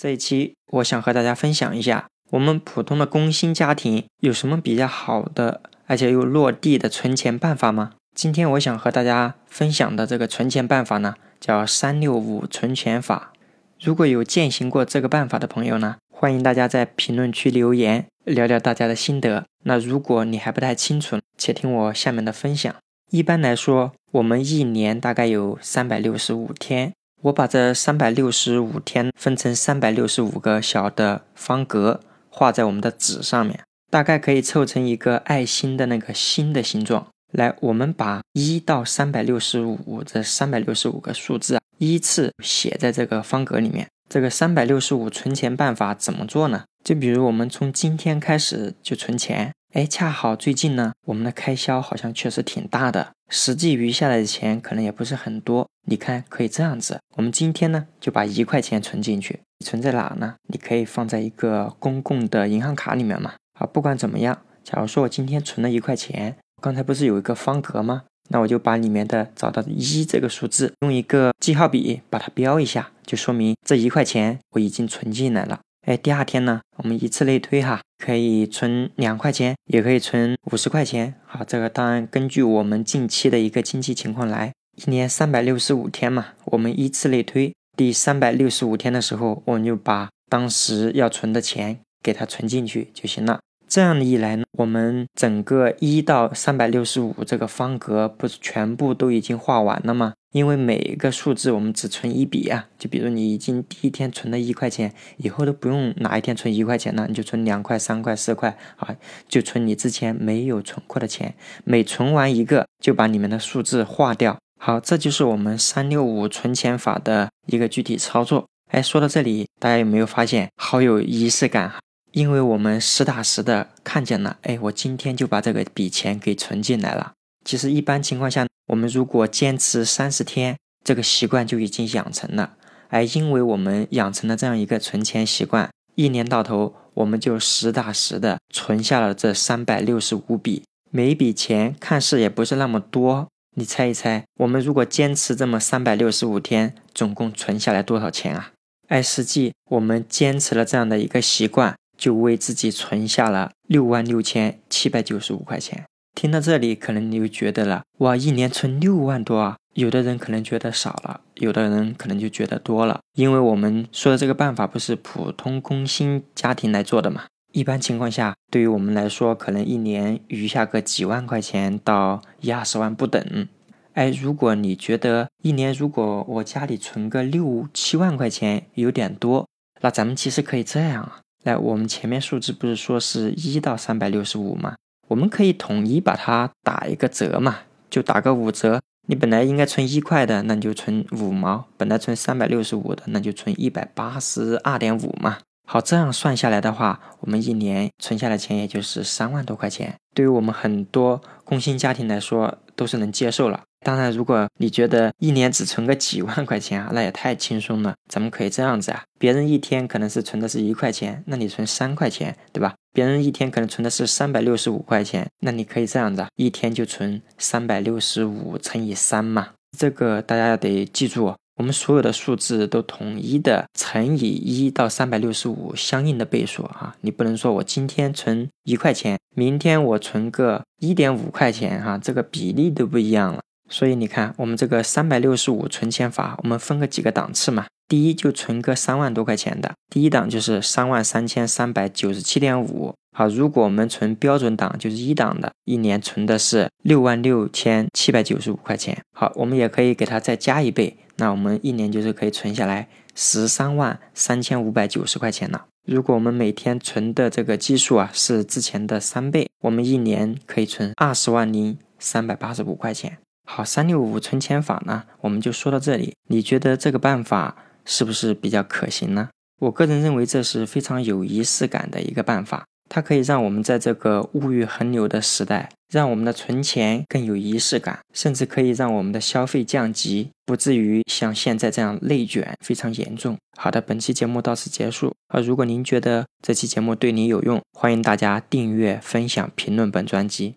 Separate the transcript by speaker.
Speaker 1: 这一期我想和大家分享一下，我们普通的工薪家庭有什么比较好的，而且又落地的存钱办法吗？今天我想和大家分享的这个存钱办法呢，叫三六五存钱法。如果有践行过这个办法的朋友呢，欢迎大家在评论区留言，聊聊大家的心得。那如果你还不太清楚，且听我下面的分享。一般来说，我们一年大概有三百六十五天。我把这三百六十五天分成三百六十五个小的方格，画在我们的纸上面，大概可以凑成一个爱心的那个心的形状。来，我们把一到三百六十五这三百六十五个数字啊，依次写在这个方格里面。这个三百六十五存钱办法怎么做呢？就比如我们从今天开始就存钱。哎，恰好最近呢，我们的开销好像确实挺大的，实际余下来的钱可能也不是很多。你看，可以这样子，我们今天呢就把一块钱存进去，存在哪呢？你可以放在一个公共的银行卡里面嘛。好，不管怎么样，假如说我今天存了一块钱，刚才不是有一个方格吗？那我就把里面的找到一这个数字，用一个记号笔把它标一下，就说明这一块钱我已经存进来了。哎，第二天呢，我们以此类推哈，可以存两块钱，也可以存五十块钱。好，这个当然根据我们近期的一个经济情况来。一年三百六十五天嘛，我们依次类推，第三百六十五天的时候，我们就把当时要存的钱给它存进去就行了。这样一来呢，我们整个一到三百六十五这个方格不是全部都已经画完了吗？因为每一个数字我们只存一笔啊，就比如你已经第一天存了一块钱，以后都不用哪一天存一块钱了，你就存两块、三块、四块啊，就存你之前没有存过的钱。每存完一个，就把里面的数字划掉。好，这就是我们三六五存钱法的一个具体操作。哎，说到这里，大家有没有发现好有仪式感？因为我们实打实的看见了，哎，我今天就把这个笔钱给存进来了。其实一般情况下，我们如果坚持三十天，这个习惯就已经养成了。而因为我们养成了这样一个存钱习惯，一年到头，我们就实打实的存下了这三百六十五笔。每一笔钱看似也不是那么多，你猜一猜，我们如果坚持这么三百六十五天，总共存下来多少钱啊？哎，实际我们坚持了这样的一个习惯。就为自己存下了六万六千七百九十五块钱。听到这里，可能你就觉得了，哇，一年存六万多啊！有的人可能觉得少了，有的人可能就觉得多了。因为我们说的这个办法不是普通工薪家庭来做的嘛？一般情况下，对于我们来说，可能一年余下个几万块钱到一二十万不等。哎，如果你觉得一年如果我家里存个六七万块钱有点多，那咱们其实可以这样啊。来，我们前面数字不是说是一到三百六十五吗？我们可以统一把它打一个折嘛，就打个五折。你本来应该存一块的，那你就存五毛；本来存三百六十五的，那就存一百八十二点五嘛。好，这样算下来的话，我们一年存下来钱也就是三万多块钱。对于我们很多工薪家庭来说，都是能接受了。当然，如果你觉得一年只存个几万块钱啊，那也太轻松了。咱们可以这样子啊，别人一天可能是存的是一块钱，那你存三块钱，对吧？别人一天可能存的是三百六十五块钱，那你可以这样子，啊一天就存三百六十五乘以三嘛。这个大家要得记住，我们所有的数字都统一的乘以一到三百六十五相应的倍数啊。你不能说我今天存一块钱，明天我存个一点五块钱哈，这个比例都不一样了。所以你看，我们这个三百六十五存钱法，我们分个几个档次嘛。第一就存个三万多块钱的，第一档就是三万三千三百九十七点五。好，如果我们存标准档，就是一档的，一年存的是六万六千七百九十五块钱。好，我们也可以给它再加一倍，那我们一年就是可以存下来十三万三千五百九十块钱了。如果我们每天存的这个基数啊是之前的三倍，我们一年可以存二十万零三百八十五块钱。好，三六五存钱法呢，我们就说到这里。你觉得这个办法是不是比较可行呢？我个人认为这是非常有仪式感的一个办法，它可以让我们在这个物欲横流的时代，让我们的存钱更有仪式感，甚至可以让我们的消费降级，不至于像现在这样内卷非常严重。好的，本期节目到此结束。啊，如果您觉得这期节目对你有用，欢迎大家订阅、分享、评论本专辑。